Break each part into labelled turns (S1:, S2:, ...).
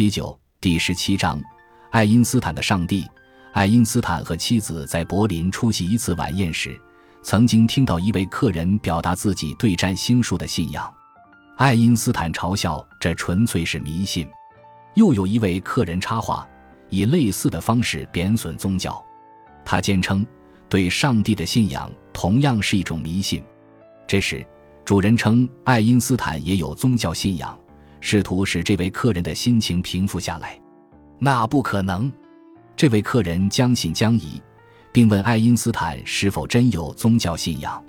S1: 七九第十七章，爱因斯坦的上帝。爱因斯坦和妻子在柏林出席一次晚宴时，曾经听到一位客人表达自己对占星术的信仰。爱因斯坦嘲笑这纯粹是迷信。又有一位客人插话，以类似的方式贬损宗教。他坚称，对上帝的信仰同样是一种迷信。这时，主人称爱因斯坦也有宗教信仰。试图使这位客人的心情平复下来，那不可能。这位客人将信将疑，并问爱因斯坦是否真有宗教信仰。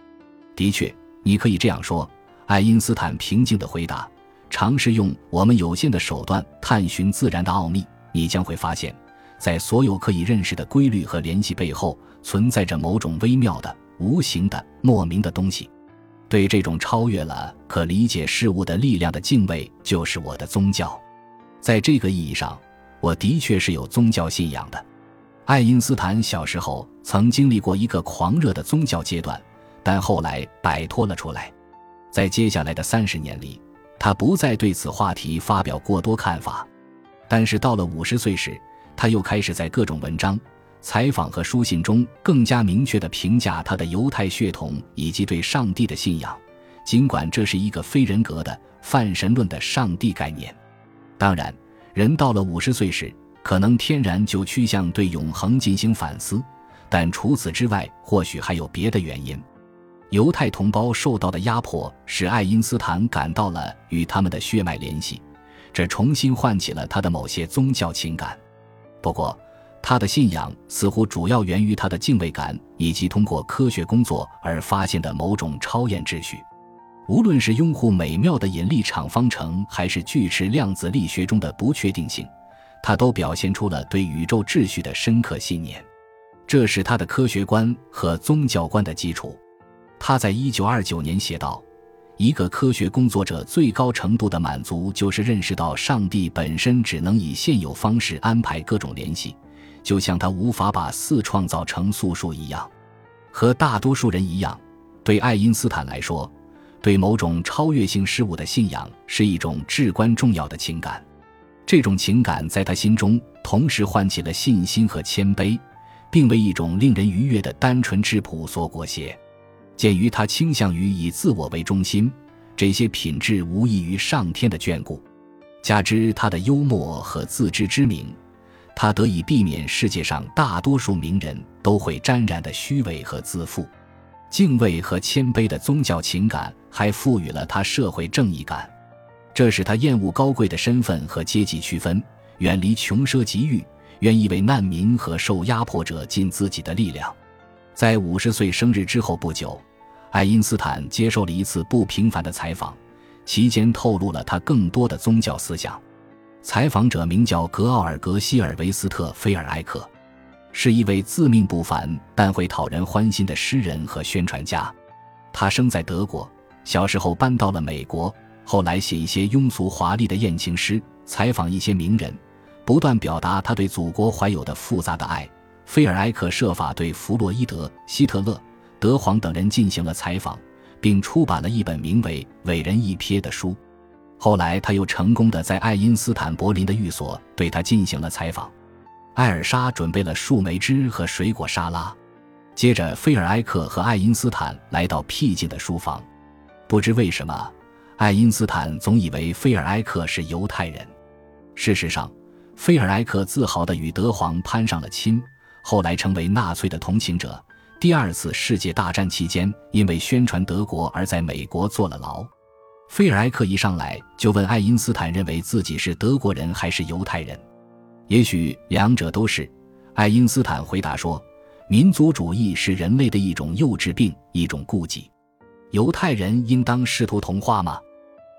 S1: 的确，你可以这样说。爱因斯坦平静地回答：“尝试用我们有限的手段探寻自然的奥秘，你将会发现，在所有可以认识的规律和联系背后，存在着某种微妙的、无形的、莫名的东西。”对这种超越了可理解事物的力量的敬畏，就是我的宗教。在这个意义上，我的确是有宗教信仰的。爱因斯坦小时候曾经历过一个狂热的宗教阶段，但后来摆脱了出来。在接下来的三十年里，他不再对此话题发表过多看法。但是到了五十岁时，他又开始在各种文章。采访和书信中更加明确地评价他的犹太血统以及对上帝的信仰，尽管这是一个非人格的泛神论的上帝概念。当然，人到了五十岁时，可能天然就趋向对永恒进行反思，但除此之外，或许还有别的原因。犹太同胞受到的压迫使爱因斯坦感到了与他们的血脉联系，这重新唤起了他的某些宗教情感。不过，他的信仰似乎主要源于他的敬畏感，以及通过科学工作而发现的某种超验秩序。无论是拥护美妙的引力场方程，还是锯齿量子力学中的不确定性，他都表现出了对宇宙秩序的深刻信念。这是他的科学观和宗教观的基础。他在一九二九年写道：“一个科学工作者最高程度的满足，就是认识到上帝本身只能以现有方式安排各种联系。”就像他无法把四创造成素数一样，和大多数人一样，对爱因斯坦来说，对某种超越性事物的信仰是一种至关重要的情感。这种情感在他心中同时唤起了信心和谦卑，并为一种令人愉悦的单纯质朴所裹挟。鉴于他倾向于以自我为中心，这些品质无异于上天的眷顾，加之他的幽默和自知之明。他得以避免世界上大多数名人都会沾染的虚伪和自负，敬畏和谦卑的宗教情感还赋予了他社会正义感，这使他厌恶高贵的身份和阶级区分，远离穷奢极欲，愿意为难民和受压迫者尽自己的力量。在五十岁生日之后不久，爱因斯坦接受了一次不平凡的采访，期间透露了他更多的宗教思想。采访者名叫格奥尔格·希尔维斯特·菲尔埃克，是一位自命不凡但会讨人欢心的诗人和宣传家。他生在德国，小时候搬到了美国，后来写一些庸俗华丽的艳情诗，采访一些名人，不断表达他对祖国怀有的复杂的爱。菲尔埃克设法对弗洛伊德、希特勒、德皇等人进行了采访，并出版了一本名为《伟人一瞥》的书。后来，他又成功的在爱因斯坦柏林的寓所对他进行了采访。艾尔莎准备了树莓汁和水果沙拉。接着，菲尔埃克和爱因斯坦来到僻静的书房。不知为什么，爱因斯坦总以为菲尔埃克是犹太人。事实上，菲尔埃克自豪地与德皇攀上了亲，后来成为纳粹的同情者。第二次世界大战期间，因为宣传德国而在美国坐了牢。菲尔埃克一上来就问爱因斯坦，认为自己是德国人还是犹太人？也许两者都是。爱因斯坦回答说：“民族主义是人类的一种幼稚病，一种顾忌。犹太人应当试图同化吗？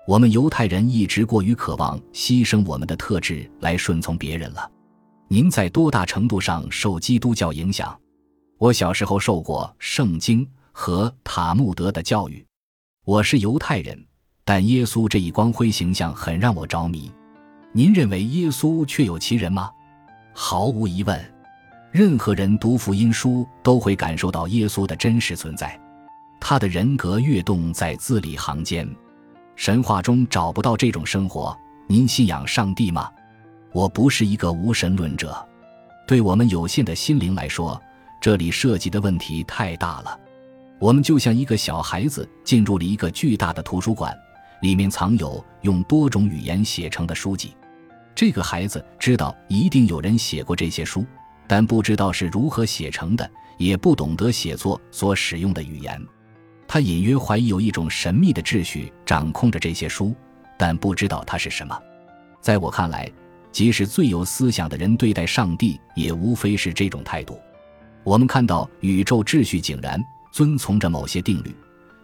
S1: 我们犹太人一直过于渴望牺牲我们的特质来顺从别人了。您在多大程度上受基督教影响？我小时候受过圣经和塔木德的教育。我是犹太人。”但耶稣这一光辉形象很让我着迷。您认为耶稣确有其人吗？毫无疑问，任何人读福音书都会感受到耶稣的真实存在。他的人格跃动在字里行间，神话中找不到这种生活。您信仰上帝吗？我不是一个无神论者。对我们有限的心灵来说，这里涉及的问题太大了。我们就像一个小孩子进入了一个巨大的图书馆，里面藏有用多种语言写成的书籍。这个孩子知道一定有人写过这些书，但不知道是如何写成的，也不懂得写作所使用的语言。他隐约怀疑有一种神秘的秩序掌控着这些书，但不知道它是什么。在我看来，即使最有思想的人对待上帝，也无非是这种态度。我们看到宇宙秩序井然，遵从着某些定律，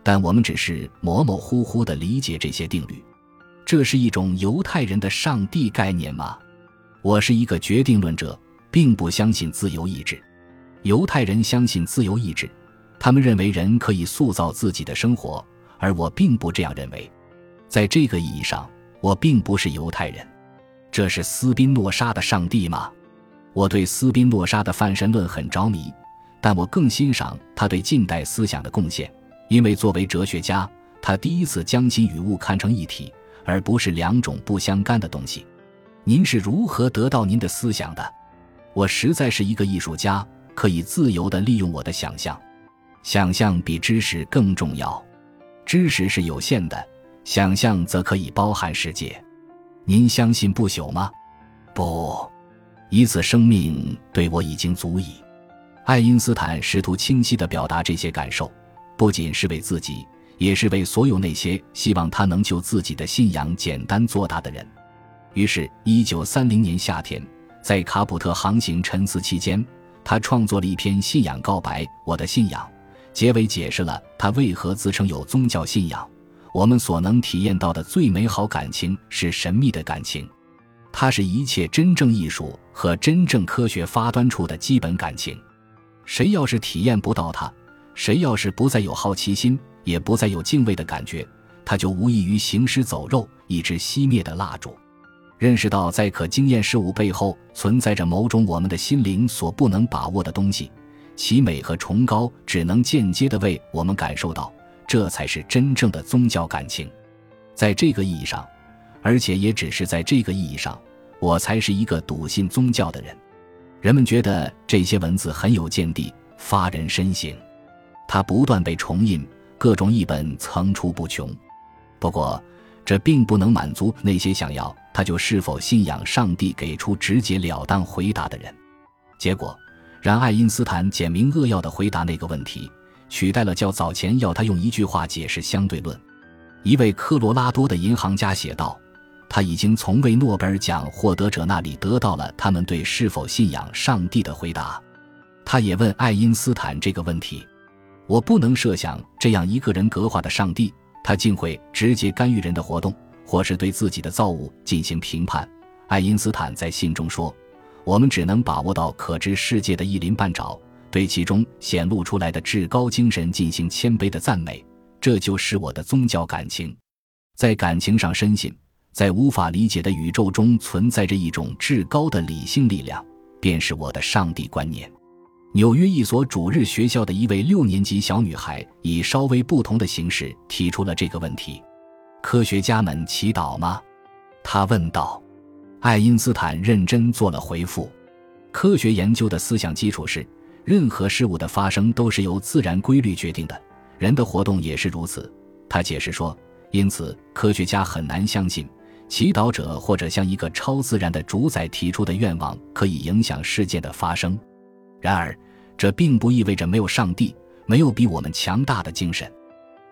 S1: 但我们只是模模糊糊地理解这些定律。这是一种犹太人的上帝概念吗？我是一个决定论者，并不相信自由意志。犹太人相信自由意志，他们认为人可以塑造自己的生活，而我并不这样认为。在这个意义上，我并不是犹太人。这是斯宾诺莎的上帝吗？我对斯宾诺莎的泛神论很着迷，但我更欣赏他对近代思想的贡献，因为作为哲学家，他第一次将心与物看成一体。而不是两种不相干的东西。您是如何得到您的思想的？我实在是一个艺术家，可以自由地利用我的想象。想象比知识更重要。知识是有限的，想象则可以包含世界。您相信不朽吗？不，一次生命对我已经足矣。爱因斯坦试图清晰地表达这些感受，不仅是为自己。也是为所有那些希望他能就自己的信仰简单做大的人。于是，一九三零年夏天，在卡普特航行沉思期间，他创作了一篇信仰告白：“我的信仰。”结尾解释了他为何自称有宗教信仰。我们所能体验到的最美好感情是神秘的感情，它是一切真正艺术和真正科学发端处的基本感情。谁要是体验不到它，谁要是不再有好奇心。也不再有敬畏的感觉，他就无异于行尸走肉，一支熄灭的蜡烛。认识到在可经验事物背后存在着某种我们的心灵所不能把握的东西，其美和崇高只能间接的为我们感受到，这才是真正的宗教感情。在这个意义上，而且也只是在这个意义上，我才是一个笃信宗教的人。人们觉得这些文字很有见地，发人深省。它不断被重印。各种译本层出不穷，不过这并不能满足那些想要他就是否信仰上帝给出直截了当回答的人。结果让爱因斯坦简明扼要地回答那个问题，取代了较早前要他用一句话解释相对论。一位科罗拉多的银行家写道：“他已经从未诺贝尔奖获得者那里得到了他们对是否信仰上帝的回答。”他也问爱因斯坦这个问题。我不能设想这样一个人格化的上帝，他竟会直接干预人的活动，或是对自己的造物进行评判。爱因斯坦在信中说：“我们只能把握到可知世界的一鳞半爪，对其中显露出来的至高精神进行谦卑的赞美。这就是我的宗教感情。在感情上深信，在无法理解的宇宙中存在着一种至高的理性力量，便是我的上帝观念。”纽约一所主日学校的一位六年级小女孩以稍微不同的形式提出了这个问题：“科学家们祈祷吗？”她问道。爱因斯坦认真做了回复：“科学研究的思想基础是，任何事物的发生都是由自然规律决定的，人的活动也是如此。”他解释说：“因此，科学家很难相信，祈祷者或者向一个超自然的主宰提出的愿望可以影响事件的发生。”然而，这并不意味着没有上帝，没有比我们强大的精神。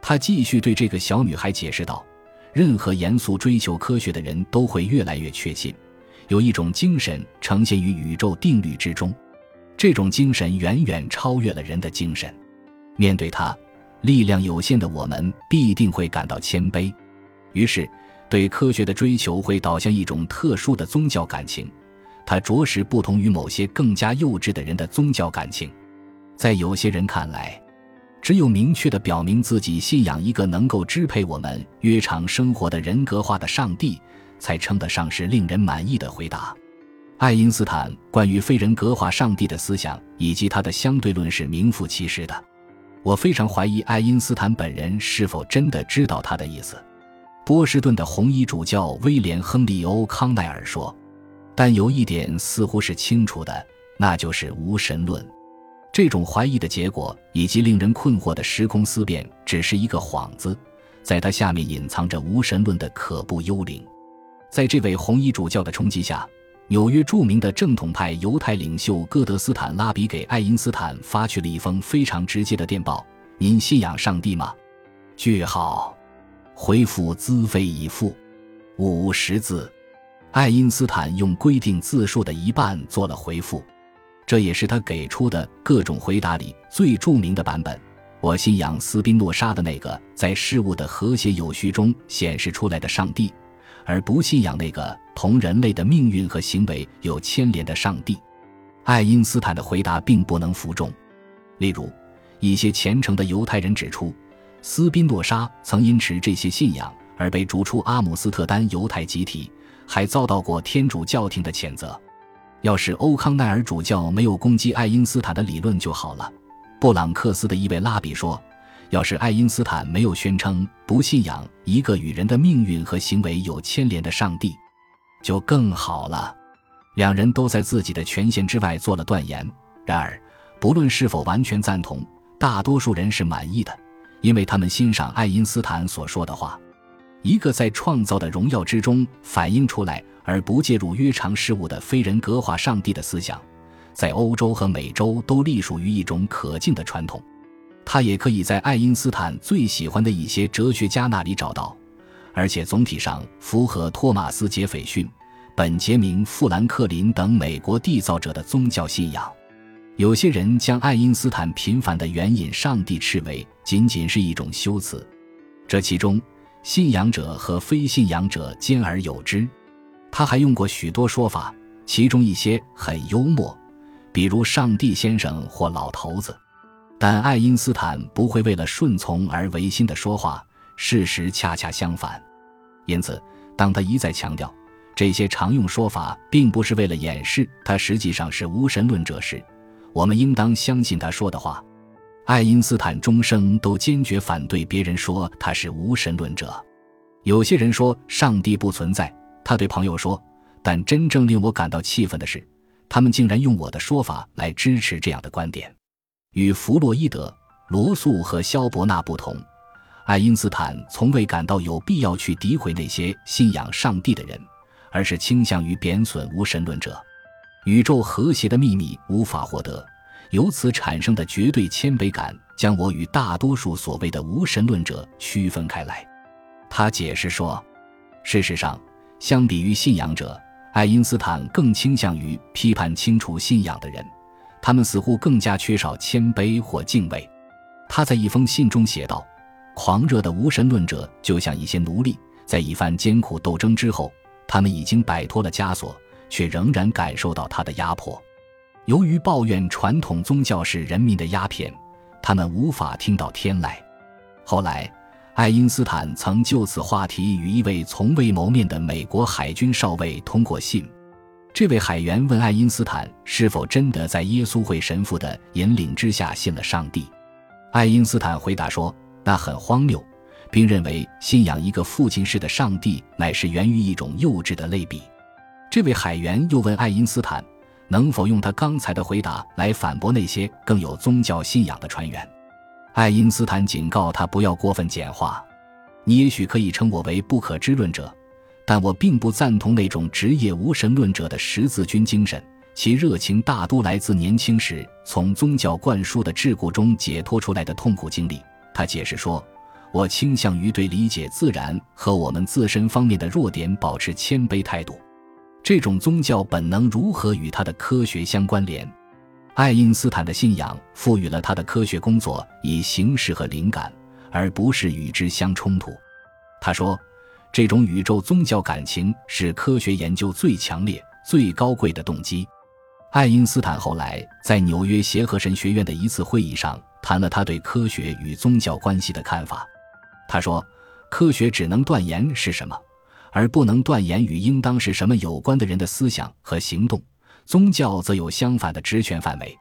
S1: 他继续对这个小女孩解释道：“任何严肃追求科学的人都会越来越确信，有一种精神呈现于宇宙定律之中。这种精神远远超越了人的精神。面对它，力量有限的我们必定会感到谦卑。于是，对科学的追求会导向一种特殊的宗教感情。”它着实不同于某些更加幼稚的人的宗教感情，在有些人看来，只有明确的表明自己信仰一个能够支配我们约常生活的人格化的上帝，才称得上是令人满意的回答。爱因斯坦关于非人格化上帝的思想以及他的相对论是名副其实的。我非常怀疑爱因斯坦本人是否真的知道他的意思。波士顿的红衣主教威廉·亨利·欧康奈尔说。但有一点似乎是清楚的，那就是无神论。这种怀疑的结果以及令人困惑的时空思辨，只是一个幌子，在它下面隐藏着无神论的可怖幽灵。在这位红衣主教的冲击下，纽约著名的正统派犹太领袖戈德斯坦拉比给爱因斯坦发去了一封非常直接的电报：“您信仰上帝吗？”句号，回复资费已付，五十字。爱因斯坦用规定字数的一半做了回复，这也是他给出的各种回答里最著名的版本。我信仰斯宾诺莎的那个在事物的和谐有序中显示出来的上帝，而不信仰那个同人类的命运和行为有牵连的上帝。爱因斯坦的回答并不能服众。例如，一些虔诚的犹太人指出，斯宾诺莎曾因持这些信仰而被逐出阿姆斯特丹犹太集体。还遭到过天主教廷的谴责。要是欧康奈尔主教没有攻击爱因斯坦的理论就好了。布朗克斯的一位拉比说：“要是爱因斯坦没有宣称不信仰一个与人的命运和行为有牵连的上帝，就更好了。”两人都在自己的权限之外做了断言。然而，不论是否完全赞同，大多数人是满意的，因为他们欣赏爱因斯坦所说的话。一个在创造的荣耀之中反映出来而不介入约常事物的非人格化上帝的思想，在欧洲和美洲都隶属于一种可敬的传统。他也可以在爱因斯坦最喜欢的一些哲学家那里找到，而且总体上符合托马斯·杰斐逊、本杰明·富兰克林等美国缔造者的宗教信仰。有些人将爱因斯坦频繁的援引上帝斥为仅仅是一种修辞，这其中。信仰者和非信仰者兼而有之，他还用过许多说法，其中一些很幽默，比如“上帝先生”或“老头子”。但爱因斯坦不会为了顺从而违心的说话，事实恰恰相反。因此，当他一再强调这些常用说法并不是为了掩饰他实际上是无神论者时，我们应当相信他说的话。爱因斯坦终生都坚决反对别人说他是无神论者。有些人说上帝不存在，他对朋友说。但真正令我感到气愤的是，他们竟然用我的说法来支持这样的观点。与弗洛伊德、罗素和肖伯纳不同，爱因斯坦从未感到有必要去诋毁那些信仰上帝的人，而是倾向于贬损无神论者。宇宙和谐的秘密无法获得。由此产生的绝对谦卑感，将我与大多数所谓的无神论者区分开来。他解释说，事实上，相比于信仰者，爱因斯坦更倾向于批判清楚信仰的人，他们似乎更加缺少谦卑或敬畏。他在一封信中写道：“狂热的无神论者就像一些奴隶，在一番艰苦斗争之后，他们已经摆脱了枷锁，却仍然感受到他的压迫。”由于抱怨传统宗教是人民的鸦片，他们无法听到天籁。后来，爱因斯坦曾就此话题与一位从未谋面的美国海军少尉通过信。这位海员问爱因斯坦是否真的在耶稣会神父的引领之下信了上帝。爱因斯坦回答说：“那很荒谬，并认为信仰一个父亲式的上帝乃是源于一种幼稚的类比。”这位海员又问爱因斯坦。能否用他刚才的回答来反驳那些更有宗教信仰的船员？爱因斯坦警告他不要过分简化。你也许可以称我为不可知论者，但我并不赞同那种职业无神论者的十字军精神。其热情大多来自年轻时从宗教灌输的桎梏中解脱出来的痛苦经历。他解释说：“我倾向于对理解自然和我们自身方面的弱点保持谦卑态度。”这种宗教本能如何与他的科学相关联？爱因斯坦的信仰赋予了他的科学工作以形式和灵感，而不是与之相冲突。他说：“这种宇宙宗教感情是科学研究最强烈、最高贵的动机。”爱因斯坦后来在纽约协和神学院的一次会议上谈了他对科学与宗教关系的看法。他说：“科学只能断言是什么。”而不能断言与应当是什么有关的人的思想和行动，宗教则有相反的职权范围。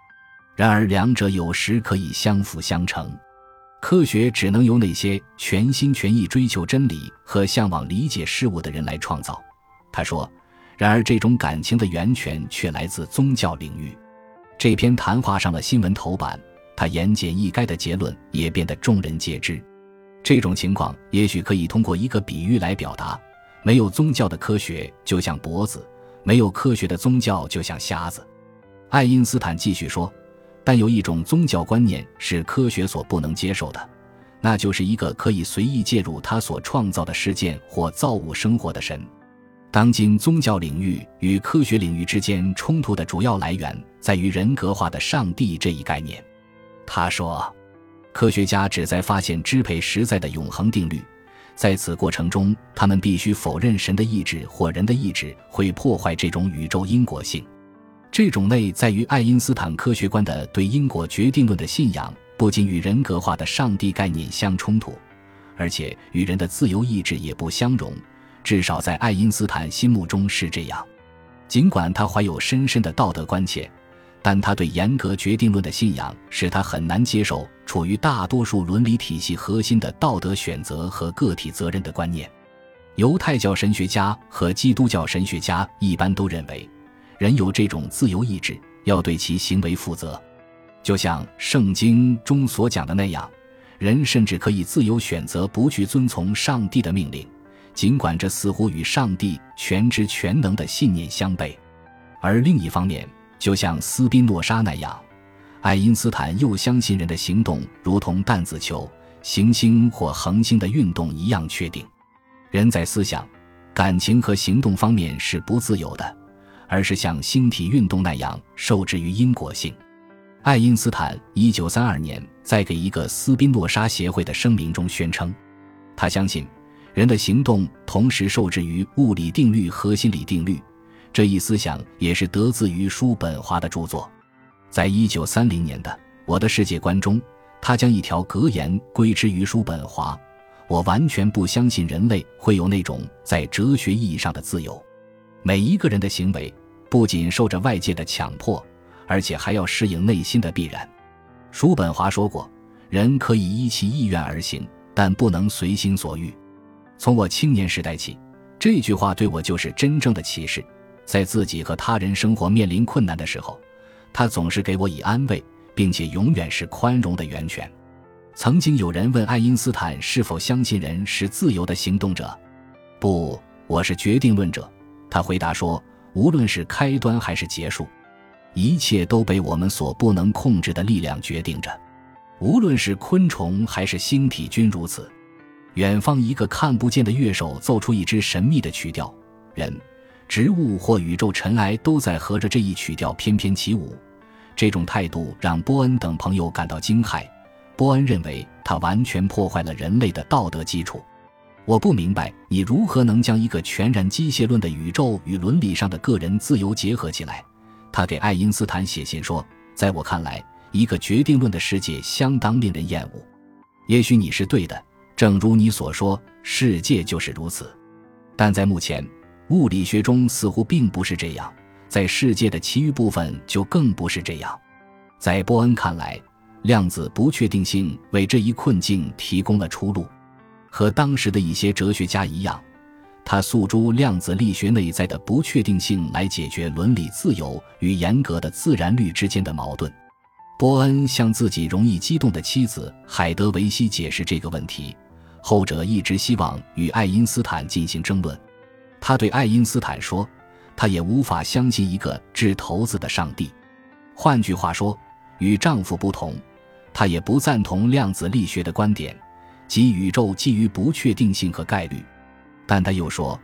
S1: 然而，两者有时可以相辅相成。科学只能由那些全心全意追求真理和向往理解事物的人来创造。他说：“然而，这种感情的源泉却来自宗教领域。这篇谈话上了新闻头版，他言简意赅的结论也变得众人皆知。这种情况也许可以通过一个比喻来表达：没有宗教的科学就像脖子，没有科学的宗教就像瞎子。爱因斯坦继续说：“但有一种宗教观念是科学所不能接受的，那就是一个可以随意介入他所创造的事件或造物生活的神。当今宗教领域与科学领域之间冲突的主要来源在于人格化的上帝这一概念。”他说。科学家旨在发现支配实在的永恒定律，在此过程中，他们必须否认神的意志或人的意志会破坏这种宇宙因果性。这种内在于爱因斯坦科学观的对因果决定论的信仰，不仅与人格化的上帝概念相冲突，而且与人的自由意志也不相容。至少在爱因斯坦心目中是这样。尽管他怀有深深的道德关切。但他对严格决定论的信仰使他很难接受处于大多数伦理体系核心的道德选择和个体责任的观念。犹太教神学家和基督教神学家一般都认为，人有这种自由意志，要对其行为负责。就像圣经中所讲的那样，人甚至可以自由选择不去遵从上帝的命令，尽管这似乎与上帝全知全能的信念相悖。而另一方面，就像斯宾诺莎那样，爱因斯坦又相信人的行动如同弹子球、行星或恒星的运动一样确定。人在思想、感情和行动方面是不自由的，而是像星体运动那样受制于因果性。爱因斯坦一九三二年在给一个斯宾诺莎协会的声明中宣称，他相信人的行动同时受制于物理定律和心理定律。这一思想也是得自于叔本华的著作，在一九三零年的《我的世界观》中，他将一条格言归之于叔本华：“我完全不相信人类会有那种在哲学意义上的自由。每一个人的行为不仅受着外界的强迫，而且还要适应内心的必然。”叔本华说过：“人可以依其意愿而行，但不能随心所欲。”从我青年时代起，这句话对我就是真正的启示。在自己和他人生活面临困难的时候，他总是给我以安慰，并且永远是宽容的源泉。曾经有人问爱因斯坦是否相信人是自由的行动者，不，我是决定论者。他回答说：“无论是开端还是结束，一切都被我们所不能控制的力量决定着。无论是昆虫还是星体均如此。远方一个看不见的乐手奏出一支神秘的曲调，人。”植物或宇宙尘埃都在合着这一曲调翩翩起舞，这种态度让波恩等朋友感到惊骇。波恩认为他完全破坏了人类的道德基础。我不明白你如何能将一个全然机械论的宇宙与伦理上的个人自由结合起来。他给爱因斯坦写信说：“在我看来，一个决定论的世界相当令人厌恶。也许你是对的，正如你所说，世界就是如此。但在目前。”物理学中似乎并不是这样，在世界的其余部分就更不是这样。在波恩看来，量子不确定性为这一困境提供了出路。和当时的一些哲学家一样，他诉诸量子力学内在的不确定性来解决伦理自由与严格的自然律之间的矛盾。波恩向自己容易激动的妻子海德维希解释这个问题，后者一直希望与爱因斯坦进行争论。他对爱因斯坦说：“她也无法相信一个掷骰子的上帝。换句话说，与丈夫不同，他也不赞同量子力学的观点，即宇宙基于不确定性和概率。但他又说，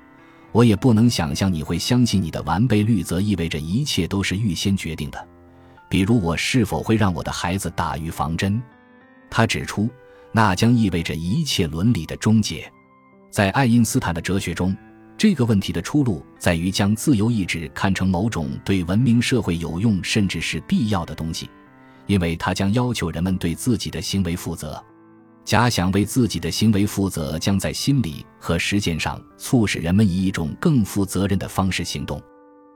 S1: 我也不能想象你会相信你的完备律则意味着一切都是预先决定的，比如我是否会让我的孩子打预防针。他指出，那将意味着一切伦理的终结。在爱因斯坦的哲学中。”这个问题的出路在于将自由意志看成某种对文明社会有用甚至是必要的东西，因为它将要求人们对自己的行为负责。假想为自己的行为负责，将在心理和实践上促使人们以一种更负责任的方式行动。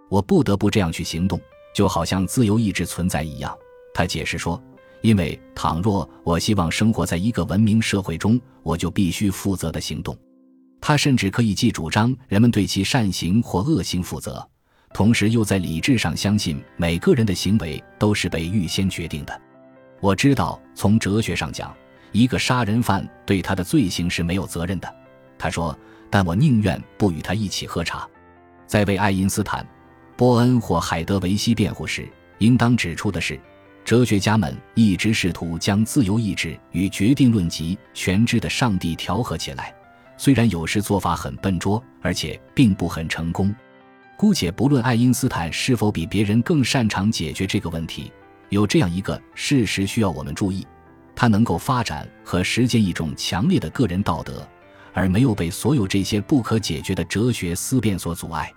S1: 我不得不这样去行动，就好像自由意志存在一样。他解释说：“因为倘若我希望生活在一个文明社会中，我就必须负责的行动。”他甚至可以既主张人们对其善行或恶行负责，同时又在理智上相信每个人的行为都是被预先决定的。我知道，从哲学上讲，一个杀人犯对他的罪行是没有责任的。他说：“但我宁愿不与他一起喝茶。”在为爱因斯坦、波恩或海德维希辩护时，应当指出的是，哲学家们一直试图将自由意志与决定论及全知的上帝调和起来，虽然有时做法很笨拙，而且并不很成功。姑且不论爱因斯坦是否比别人更擅长解决这个问题，有这样一个事实需要我们注意：他能够发展和实践一种强烈的个人道德。而没有被所有这些不可解决的哲学思辨所阻碍。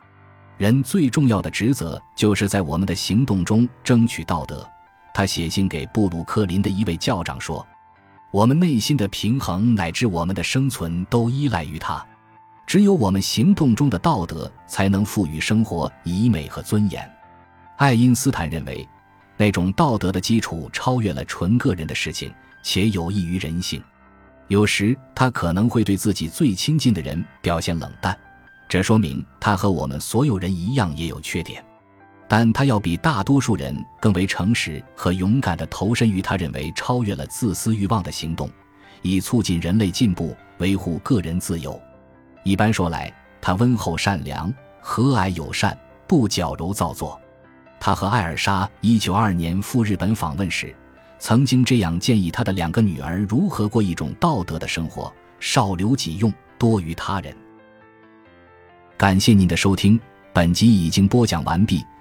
S1: 人最重要的职责就是在我们的行动中争取道德。他写信给布鲁克林的一位教长说：“我们内心的平衡乃至我们的生存都依赖于它。只有我们行动中的道德才能赋予生活以美和尊严。”爱因斯坦认为，那种道德的基础超越了纯个人的事情，且有益于人性。有时他可能会对自己最亲近的人表现冷淡，这说明他和我们所有人一样也有缺点，但他要比大多数人更为诚实和勇敢地投身于他认为超越了自私欲望的行动，以促进人类进步、维护个人自由。一般说来，他温厚善良、和蔼友善，不矫揉造作。他和艾尔莎192年赴日本访问时。曾经这样建议他的两个女儿如何过一种道德的生活：少留己用，多于他人。感谢您的收听，本集已经播讲完毕。